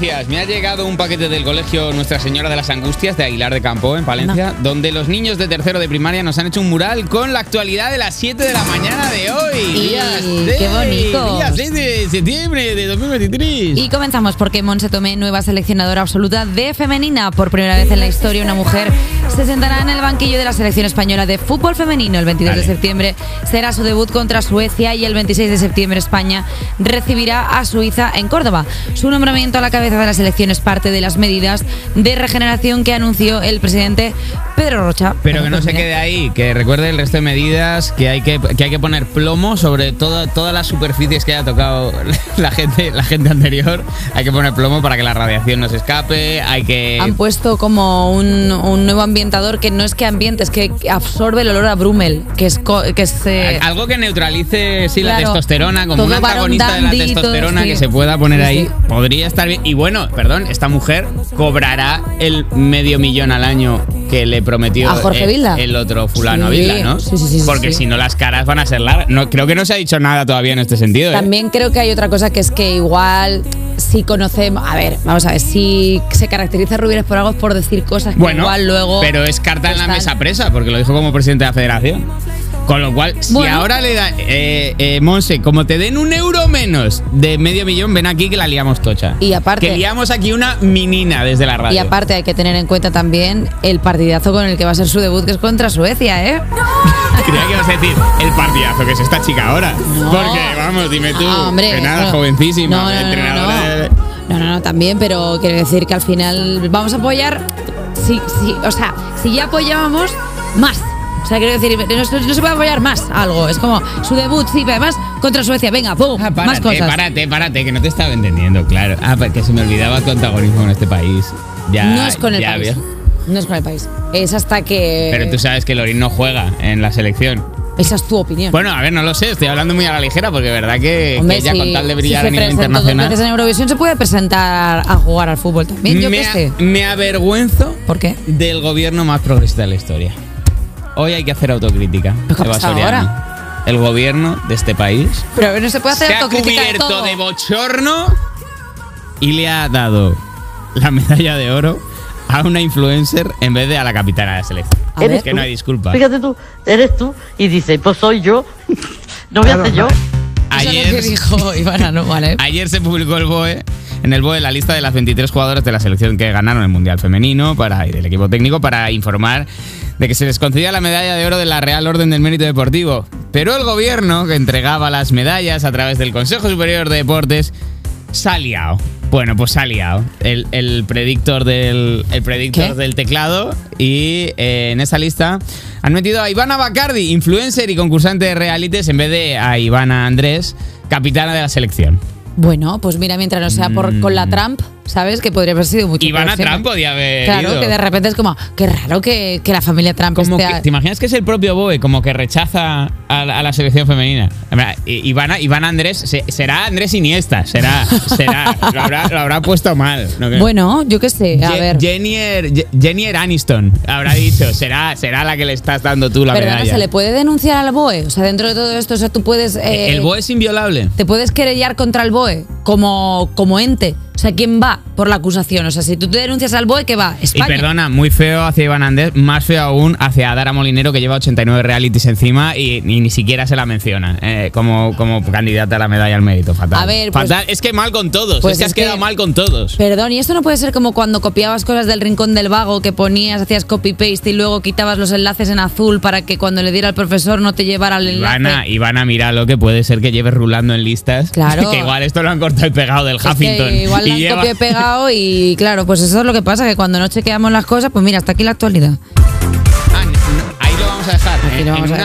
noticias. Me ha llegado un paquete del colegio Nuestra Señora de las Angustias de Aguilar de Campo, en Palencia, donde los niños de tercero de primaria nos han hecho un mural con la actualidad de las 7 de la mañana de hoy. Y- Días qué bonito. Día 6 de septiembre de 2023. Y comenzamos porque Monse Tomé, nueva seleccionadora absoluta de femenina. Por primera vez en la historia, una mujer se sentará en el banquillo de la selección española de fútbol femenino. El 22 de Vale. septiembre será su debut contra Suecia y el 26 de septiembre España recibirá a Suiza en Córdoba. Su nombramiento a la cabeza de la selección es parte de las medidas de regeneración que anunció el presidente Pedro Rocha. Pero que no se quede ahí, que recuerde el resto de medidas, que hay que, que, hay que poner plomo sobre toda- todas las superficies que haya tocado la gente, la gente anterior. Hay que poner plomo para que la radiación no se escape, hay que... Han puesto como un, un nuevo ambientador que no es que ambiente, es que absorbe el olor a Brumel, que es, que es eh, Algo que neutralice sí, la Claro, testosterona, como todo un antagonista de la dandy, todo, testosterona sí. que se pueda poner Sí, ahí. sí. Podría estar bien. Y bueno, perdón, esta mujer cobrará el medio millón al año que le prometió ¿A Jorge el, Vilda? el otro fulano Sí, Vilda, ¿no? sí, sí, sí, Porque sí. si no las caras van a ser largas. No, creo que no se ha dicho nada todavía en este sentido. ¿eh? También creo que hay otra cosa que es que igual si conocemos, a ver, vamos a ver, si se caracteriza a Rubírez por algo es por decir cosas que Bueno, igual luego pero es carta en la mesa presa, porque lo dijo como presidente de la federación. Con lo cual, si Bueno. ahora le da, eh, eh, Monse, como te den un euro menos de medio millón, ven aquí que la liamos tocha. Y aparte- Que liamos aquí una minina desde la radio. Y aparte hay que tener en cuenta también el partidazo con el que va a ser su debut, que es contra Suecia, ¿eh? Creía que ibas a decir el partidazo que es esta chica ahora. No. Porque, vamos, dime tú, Ah, hombre, que nada, no. jovencísima, No, no, no, entrenadora No, no, no, también, pero quiero decir que al final vamos a apoyar, sí, sí, o sea, si ya apoyábamos, más. O sea, quiero decir, no, se- no se puede apoyar más algo. Es como su debut, sí, pero además contra Suecia, venga, pum, Ah, más párate, cosas. párate, párate, que no te estaba entendiendo, claro. Ah, porque se me olvidaba tu antagonismo en este país. Ya, no es con el ya país. No es con el país. Es hasta que. Pero tú sabes que Lorín no juega en la selección. Esa es tu opinión. Bueno, a ver, no lo sé, estoy hablando muy a la ligera porque verdad que, Hombre, que ella si- con tal de si brillar se a nivel presentó dos internacional. veces en Eurovisión se puede presentar a jugar al fútbol también, yo me, qué sé. me avergüenzo ¿Por qué? del gobierno más progresista de la historia. Hoy hay que hacer autocrítica. ¿Pero qué pasado Soriano. El gobierno de este país Pero a ver, no se puede hacer se ha autocrítica de cubierto todo. de bochorno y le ha dado la medalla de oro a una influencer en vez de a la capitana de la selección. A ver. Es que no hay disculpa. Fíjate tú, eres tú y dice, pues soy yo. No voy a ser yo. Eso es lo que Ayer, dijo Ivana, no vale. Ayer se publicó el BOE, en el BOE la lista de las 23 jugadoras de la selección que ganaron el Mundial Femenino para, y del equipo técnico para informar de que se les concedía la medalla de oro de la Real Orden del Mérito Deportivo. Pero el gobierno, que entregaba las medallas a través del Consejo Superior de Deportes, se ha liado. Bueno, pues se ha liado. El, el predictor, del, el predictor del teclado y eh, en esa lista han metido a Ivana Bacardi, influencer y concursante de realities, en vez de a Ivana Andrés, capitana de la selección. Bueno, pues mira, mientras no sea por, con la Trump, ¿sabes? Que podría haber sido mucho Ivana. Trump podía haber Claro, ido. que de repente es como, qué raro que, que la familia Trump Como esté... que- ¿Te imaginas que es el propio Boe como que rechaza a, la- a la selección femenina? Verdad, Ivana, Ivana Andrés, se- será Andrés Iniesta, será, será, lo habrá, lo habrá puesto mal. ¿no? Bueno, yo qué sé, a Je- ver. Jennifer, Je- Jennifer Aniston habrá dicho, será, será la que le estás dando tú la Perdona, medalla. ¿se le puede denunciar al BOE? O sea, dentro de todo esto, o sea, tú puedes... eh, el Boe es inviolable. Te puedes querellar contra el BOE como, como ente. O sea, ¿quién va por la acusación? O sea, si tú te denuncias al BOE, ¿qué va? Y España. perdona, muy feo hacia Iván Andrés, más feo aún hacia Dara Molinero, que lleva 89 realities encima y, y ni siquiera se la menciona eh, como, como candidata a la medalla al mérito. Fatal. A ver, pues- Fatal. es que mal con todos. Pues es que has es que- quedado mal con todos. Perdón, y esto no puede ser como cuando copiabas cosas del rincón del vago que ponías, hacías copy-paste y luego quitabas los enlaces en azul para que cuando le diera al profesor no te llevara el enlace. Ivana, Ivana, mira lo que puede ser que lleves rulando en listas. Claro. que igual esto lo han cortado y pegado del Es Huffington. que igual y copiado y pegado y claro, pues eso es lo que pasa, que cuando no chequeamos las cosas, pues mira, hasta aquí la actualidad. Ah, no, ahí lo vamos a dejar. Aquí En- lo vamos en a una